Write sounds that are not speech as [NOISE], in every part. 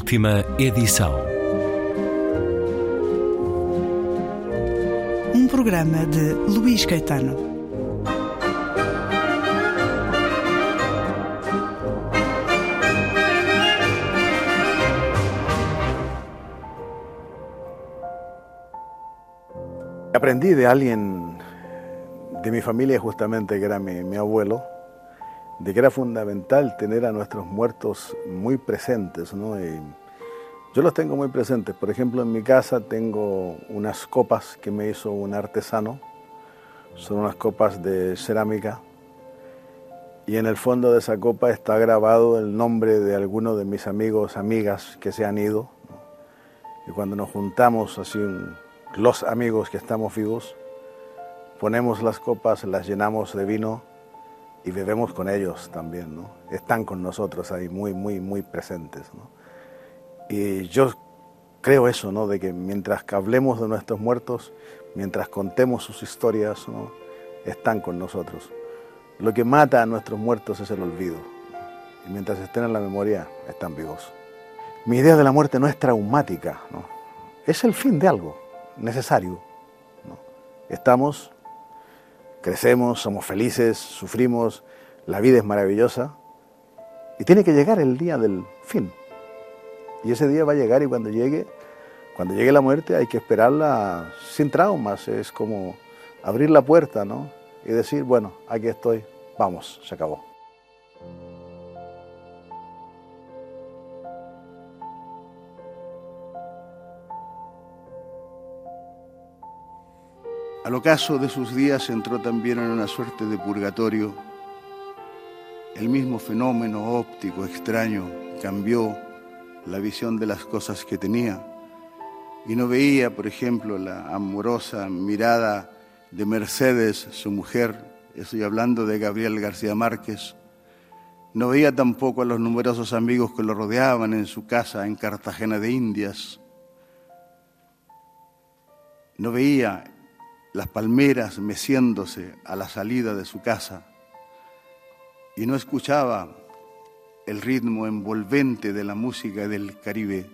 Última edição. Um programa de Luís Caetano. Aprendí de alguien de mi familia justamente, que era mi, mi abuelo, de que era fundamental tener a nuestros muertos muy presentes, ¿no? Y yo los tengo muy presentes. Por ejemplo, en mi casa tengo unas copas que me hizo un artesano. Son unas copas de cerámica. Y en el fondo de esa copa está grabado el nombre de alguno de mis amigos, amigas que se han ido. Y cuando nos juntamos, así los amigos que estamos vivos, ponemos las copas, las llenamos de vino y bebemos con ellos también, ¿no? Están con nosotros ahí muy, muy, muy presentes, ¿no? Y yo creo eso, ¿no? De que mientras que hablemos de nuestros muertos, mientras contemos sus historias, ¿no? Están con nosotros. Lo que mata a nuestros muertos es el olvido. Y mientras estén en la memoria, están vivos. Mi idea de la muerte no es traumática, ¿no? Es el fin de algo necesario. ¿no? Estamos crecemos, somos felices, sufrimos, la vida es maravillosa y tiene que llegar el día del fin. Y ese día va a llegar y cuando llegue, cuando llegue la muerte hay que esperarla sin traumas, es como abrir la puerta, ¿no? Y decir, bueno, aquí estoy, vamos, se acabó. Al ocaso de sus días entró también en una suerte de purgatorio. El mismo fenómeno óptico extraño cambió la visión de las cosas que tenía. Y no veía, por ejemplo, la amorosa mirada de Mercedes, su mujer, estoy hablando de Gabriel García Márquez, no veía tampoco a los numerosos amigos que lo rodeaban en su casa en Cartagena de Indias, no veía las palmeras meciéndose a la salida de su casa y no escuchaba el ritmo envolvente de la música del Caribe.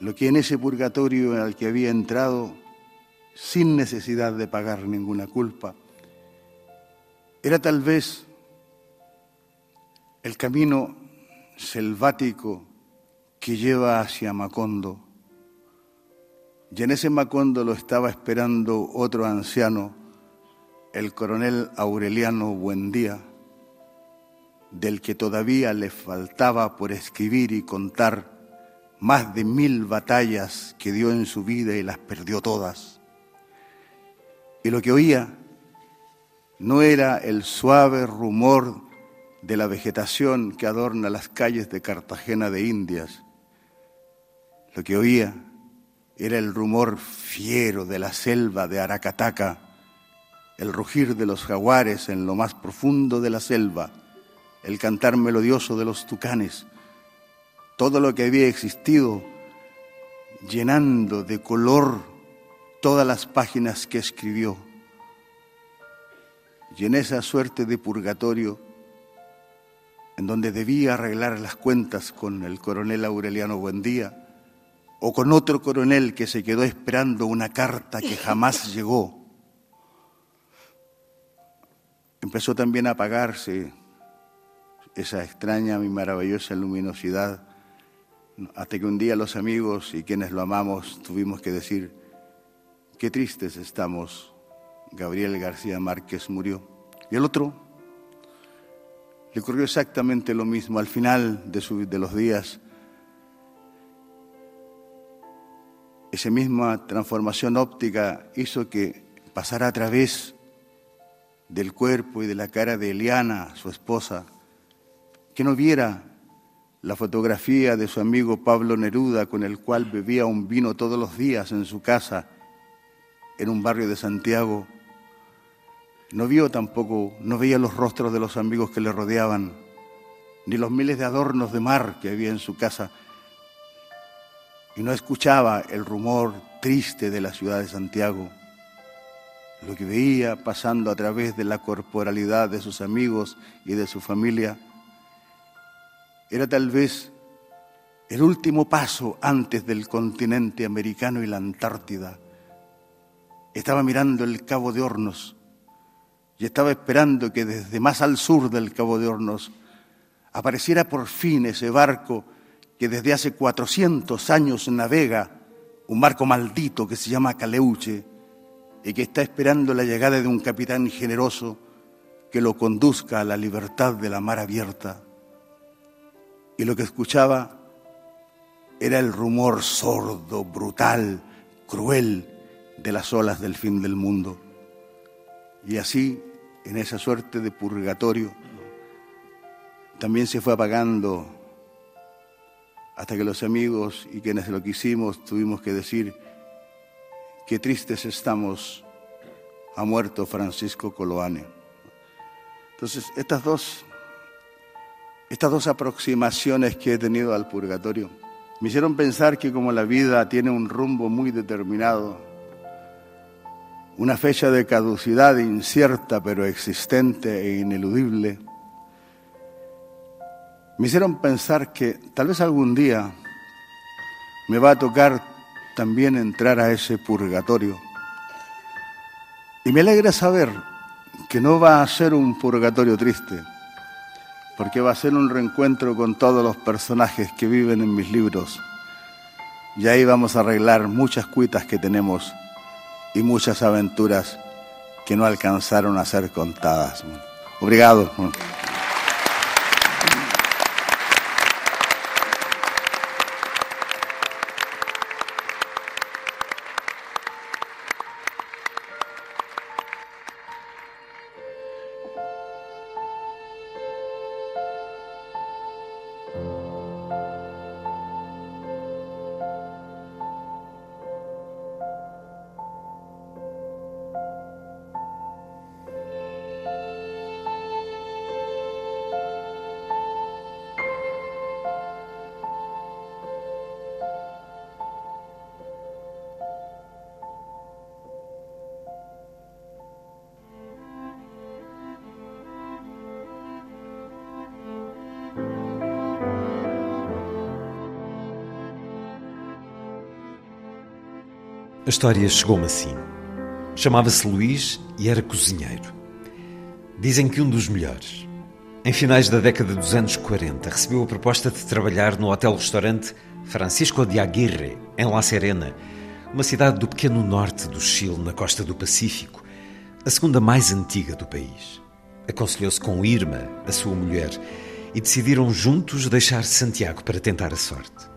Lo que en ese purgatorio al que había entrado sin necesidad de pagar ninguna culpa era tal vez el camino selvático que lleva hacia Macondo. Y en ese Macondo lo estaba esperando otro anciano, el coronel Aureliano Buendía, del que todavía le faltaba por escribir y contar más de mil batallas que dio en su vida y las perdió todas. Y lo que oía no era el suave rumor de la vegetación que adorna las calles de Cartagena de Indias. Lo que oía era el rumor fiero de la selva de Aracataca, el rugir de los jaguares en lo más profundo de la selva, el cantar melodioso de los tucanes, todo lo que había existido llenando de color todas las páginas que escribió. Y en esa suerte de purgatorio, en donde debía arreglar las cuentas con el coronel Aureliano Buendía, o con otro coronel que se quedó esperando una carta que jamás [LAUGHS] llegó. Empezó también a apagarse esa extraña y maravillosa luminosidad, hasta que un día los amigos y quienes lo amamos tuvimos que decir, qué tristes estamos, Gabriel García Márquez murió. Y el otro le ocurrió exactamente lo mismo al final de, su- de los días. Esa misma transformación óptica hizo que pasara a través del cuerpo y de la cara de Eliana, su esposa, que no viera la fotografía de su amigo Pablo Neruda, con el cual bebía un vino todos los días en su casa, en un barrio de Santiago. No vio tampoco, no veía los rostros de los amigos que le rodeaban, ni los miles de adornos de mar que había en su casa y no escuchaba el rumor triste de la ciudad de Santiago. Lo que veía pasando a través de la corporalidad de sus amigos y de su familia era tal vez el último paso antes del continente americano y la Antártida. Estaba mirando el Cabo de Hornos y estaba esperando que desde más al sur del Cabo de Hornos apareciera por fin ese barco que desde hace 400 años navega, un barco maldito que se llama Caleuche y que está esperando la llegada de un capitán generoso que lo conduzca a la libertad de la mar abierta. Y lo que escuchaba era el rumor sordo, brutal, cruel de las olas del fin del mundo. Y así, en esa suerte de purgatorio, también se fue apagando hasta que los amigos y quienes lo quisimos tuvimos que decir, qué tristes estamos, ha muerto Francisco Coloane. Entonces, estas dos, estas dos aproximaciones que he tenido al purgatorio me hicieron pensar que como la vida tiene un rumbo muy determinado, una fecha de caducidad incierta pero existente e ineludible, me hicieron pensar que tal vez algún día me va a tocar también entrar a ese purgatorio. Y me alegra saber que no va a ser un purgatorio triste, porque va a ser un reencuentro con todos los personajes que viven en mis libros. Y ahí vamos a arreglar muchas cuitas que tenemos y muchas aventuras que no alcanzaron a ser contadas. Obrigado. A história chegou-me assim. Chamava-se Luís e era cozinheiro. Dizem que um dos melhores. Em finais da década dos anos 40, recebeu a proposta de trabalhar no hotel-restaurante Francisco de Aguirre, em La Serena, uma cidade do pequeno norte do Chile, na costa do Pacífico, a segunda mais antiga do país. Aconselhou-se com Irma, a sua mulher, e decidiram juntos deixar Santiago para tentar a sorte.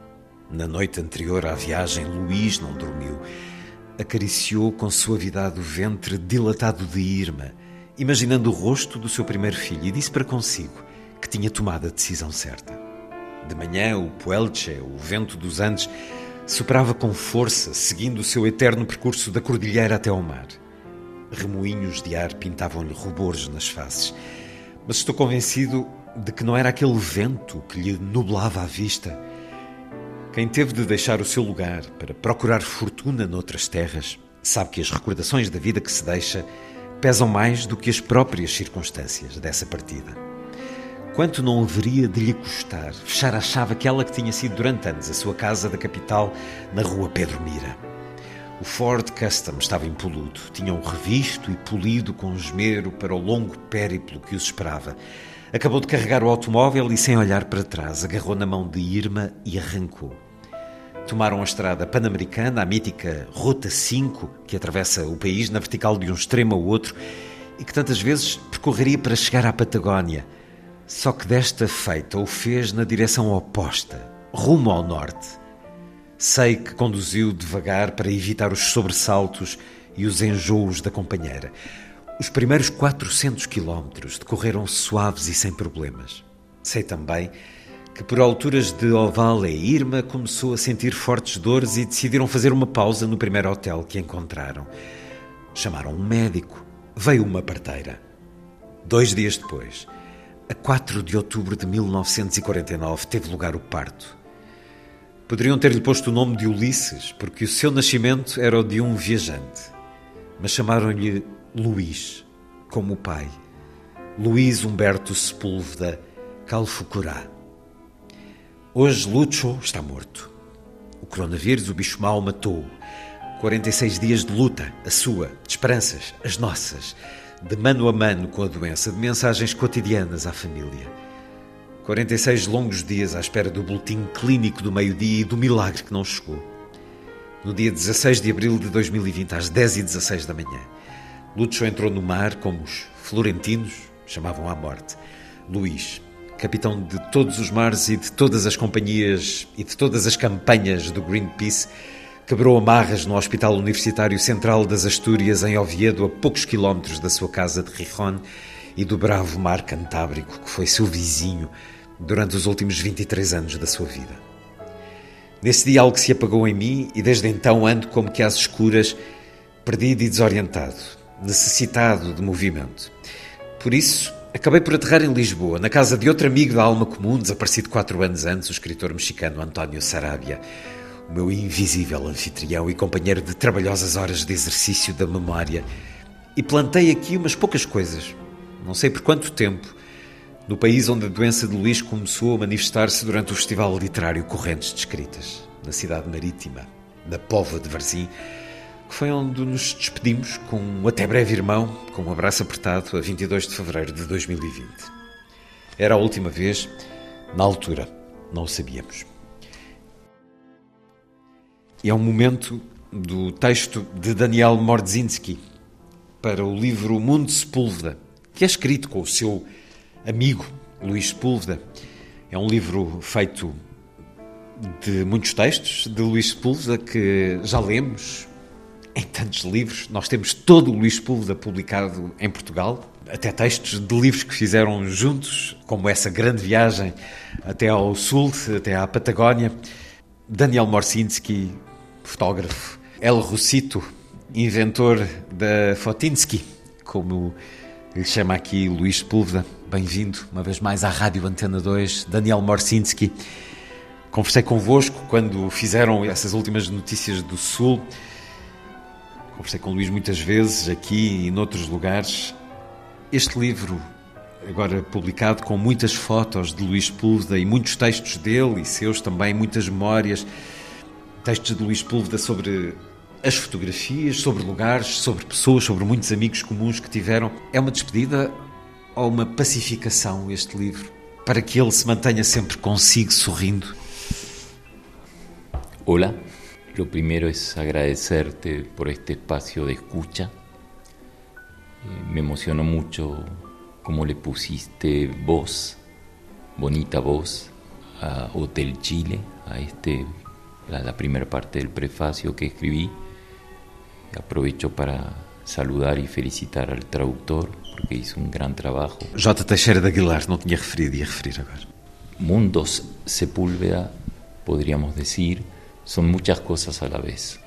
Na noite anterior à viagem, Luís não dormiu acariciou com suavidade o ventre dilatado de Irma, imaginando o rosto do seu primeiro filho, e disse para consigo que tinha tomado a decisão certa. De manhã, o Puelche, o vento dos Andes, soprava com força, seguindo o seu eterno percurso da cordilheira até ao mar. Remoinhos de ar pintavam-lhe rubores nas faces, mas estou convencido de que não era aquele vento que lhe nublava a vista quem teve de deixar o seu lugar para procurar fortuna noutras terras, sabe que as recordações da vida que se deixa pesam mais do que as próprias circunstâncias dessa partida. Quanto não haveria de lhe custar fechar a chave aquela que tinha sido durante anos a sua casa da capital na rua Pedro Mira? O Ford Custom estava impoluto, tinham revisto e polido com esmero para o longo périplo que os esperava. Acabou de carregar o automóvel e, sem olhar para trás, agarrou na mão de Irma e arrancou. Tomaram a estrada pan-americana, a mítica Rota 5, que atravessa o país na vertical de um extremo ao outro e que tantas vezes percorreria para chegar à Patagónia. Só que desta feita o fez na direção oposta, rumo ao norte. Sei que conduziu devagar para evitar os sobressaltos e os enjoos da companheira. Os primeiros 400 quilómetros decorreram suaves e sem problemas. Sei também que por alturas de Oval e Irma começou a sentir fortes dores e decidiram fazer uma pausa no primeiro hotel que encontraram. Chamaram um médico. Veio uma parteira. Dois dias depois, a 4 de outubro de 1949, teve lugar o parto. Poderiam ter-lhe posto o nome de Ulisses, porque o seu nascimento era o de um viajante. Mas chamaram-lhe Luís, como o pai. Luís Humberto Sepúlveda Calfucurá. Hoje Lucho está morto. O coronavírus, o bicho mau, matou-o. 46 dias de luta, a sua, de esperanças, as nossas, de mano a mano com a doença, de mensagens cotidianas à família. 46 longos dias à espera do boletim clínico do meio-dia e do milagre que não chegou. No dia 16 de abril de 2020, às 10h16 da manhã, Lúcio entrou no mar como os florentinos chamavam à morte. Luís, capitão de todos os mares e de todas as companhias e de todas as campanhas do Greenpeace, Quebrou amarras no Hospital Universitário Central das Astúrias, em Oviedo, a poucos quilómetros da sua casa de Rijon e do bravo mar Cantábrico, que foi seu vizinho durante os últimos 23 anos da sua vida. Nesse dia algo se apagou em mim e desde então ando como que às escuras, perdido e desorientado, necessitado de movimento. Por isso, acabei por aterrar em Lisboa, na casa de outro amigo da alma comum, desaparecido quatro anos antes, o escritor mexicano António Sarabia, o meu invisível anfitrião e companheiro de trabalhosas horas de exercício da memória, e plantei aqui umas poucas coisas, não sei por quanto tempo, no país onde a doença de Luís começou a manifestar-se durante o Festival Literário Correntes de Escritas, na cidade marítima, na Póvoa de Varzim, que foi onde nos despedimos com um até breve irmão, com um abraço apertado, a 22 de fevereiro de 2020. Era a última vez, na altura, não o sabíamos. É um momento do texto de Daniel Mordzinski para o livro Mundo Sepúlveda, que é escrito com o seu amigo Luís Sepúlveda. É um livro feito de muitos textos de Luís Sepúlveda que já lemos em tantos livros. Nós temos todo o Luís Sepúlveda publicado em Portugal, até textos de livros que fizeram juntos, como essa grande viagem até ao sul, até à Patagónia. Daniel Morsinski fotógrafo. El Rossito, inventor da Fotinsky, como lhe chama aqui Luís Sepúlveda. Bem-vindo uma vez mais à Rádio Antena 2, Daniel Morsinski. Conversei convosco quando fizeram essas últimas notícias do Sul. Conversei com o Luís muitas vezes aqui e noutros lugares. Este livro, agora publicado com muitas fotos de Luís Sepúlveda e muitos textos dele e seus também, muitas memórias textos de Luís Púlveda sobre as fotografias, sobre lugares, sobre pessoas, sobre muitos amigos comuns que tiveram. É uma despedida ou uma pacificação este livro? Para que ele se mantenha sempre consigo, sorrindo? Hola, lo primero es agradecerte por este espacio de escucha. Eh, me emocionó mucho cómo le pusiste voz, bonita voz, a Hotel Chile, a este la, la primera parte del prefacio que escribí. Aprovecho para saludar e felicitar al tradutor porque hizo un gran trabajo. J. Teixeira de Aguilar, não tinha referido, ia referir agora. Mundos Sepúlveda, podríamos decir, son muchas cosas a la vez.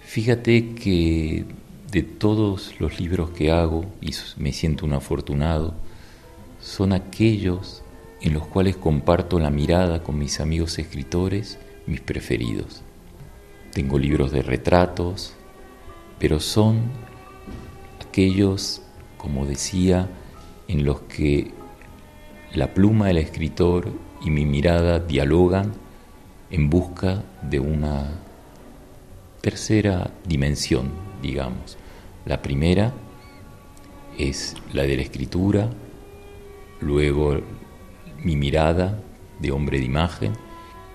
Fíjate que de todos los libros que hago, y me siento un afortunado, son aquellos en los cuales comparto la mirada con mis amigos escritores mis preferidos. Tengo libros de retratos, pero son aquellos, como decía, en los que la pluma del escritor y mi mirada dialogan en busca de una tercera dimensión, digamos. La primera es la de la escritura, luego mi mirada de hombre de imagen,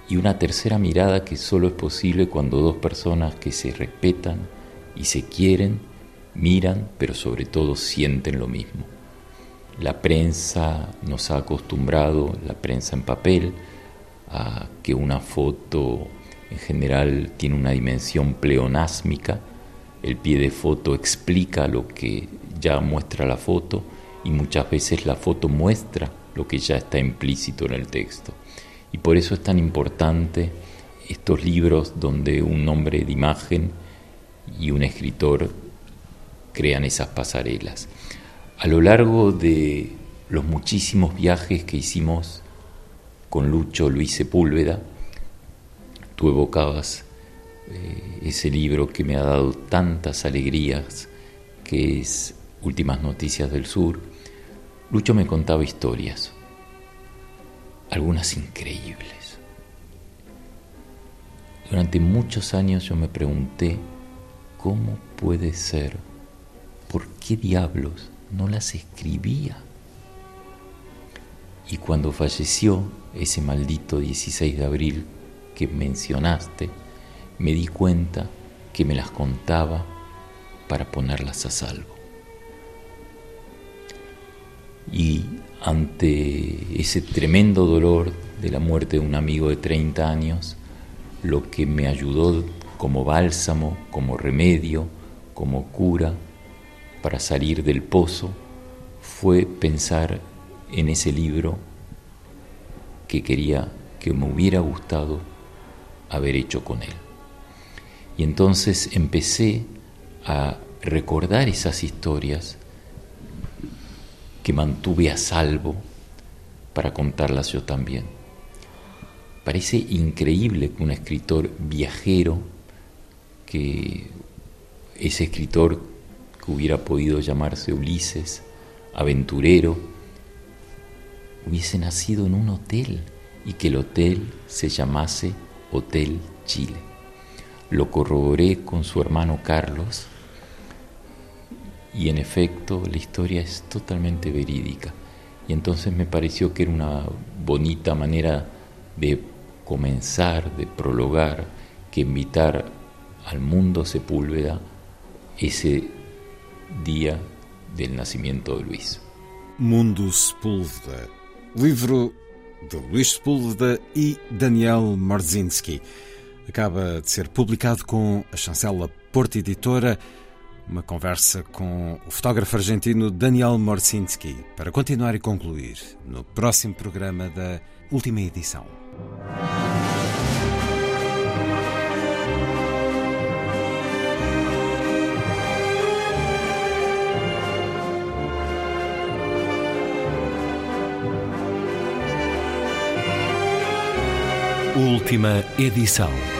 y una tercera mirada que solo es posible cuando dos personas que se respetan y se quieren miran, pero sobre todo sienten lo mismo. La prensa nos ha acostumbrado, la prensa en papel, a que una foto en general tiene una dimensión pleonásmica, el pie de foto explica lo que ya muestra la foto y muchas veces la foto muestra lo que ya está implícito en el texto. Y por eso es tan importante estos libros donde un hombre de imagen y un escritor crean esas pasarelas. A lo largo de los muchísimos viajes que hicimos con Lucho Luis Sepúlveda, tú evocabas eh, ese libro que me ha dado tantas alegrías, que es Últimas Noticias del Sur. Lucho me contaba historias algunas increíbles, Durante muchos años yo me pregunté cómo puede ser, por qué diablos no las escribía. Y cuando falleció ese maldito 16 de abril que mencionaste, me di cuenta que me las contaba para ponerlas a salvo. Y ante ese tremendo dolor de la muerte de un amigo de 30 años, lo que me ayudó como bálsamo, como remedio, como cura para salir del pozo fue pensar en ese libro que quería, que me hubiera gustado haber hecho con él. Y entonces empecé a recordar esas historias que mantuve a salvo para contarlas yo también. Parece increíble que un escritor viajero, que ese escritor que hubiera podido llamarse Ulises, aventurero, hubiese nacido en un hotel y que el hotel se llamase Hotel Chile. Lo corroboré con su hermano Carlos y en efecto la historia es totalmente verídica. Y entonces me pareció que era una bonita manera de comenzar, de prologar, que invitar al mundo Sepúlveda ese día del nacimiento de Luis. Mundo Sepúlveda, livro de Luís Sepúlveda e Daniel Marzinski. Acaba de ser publicado com a chancela Porta Editora. Uma conversa com o fotógrafo argentino Daniel Morsinski para continuar e concluir no próximo programa da última edição. Última edição.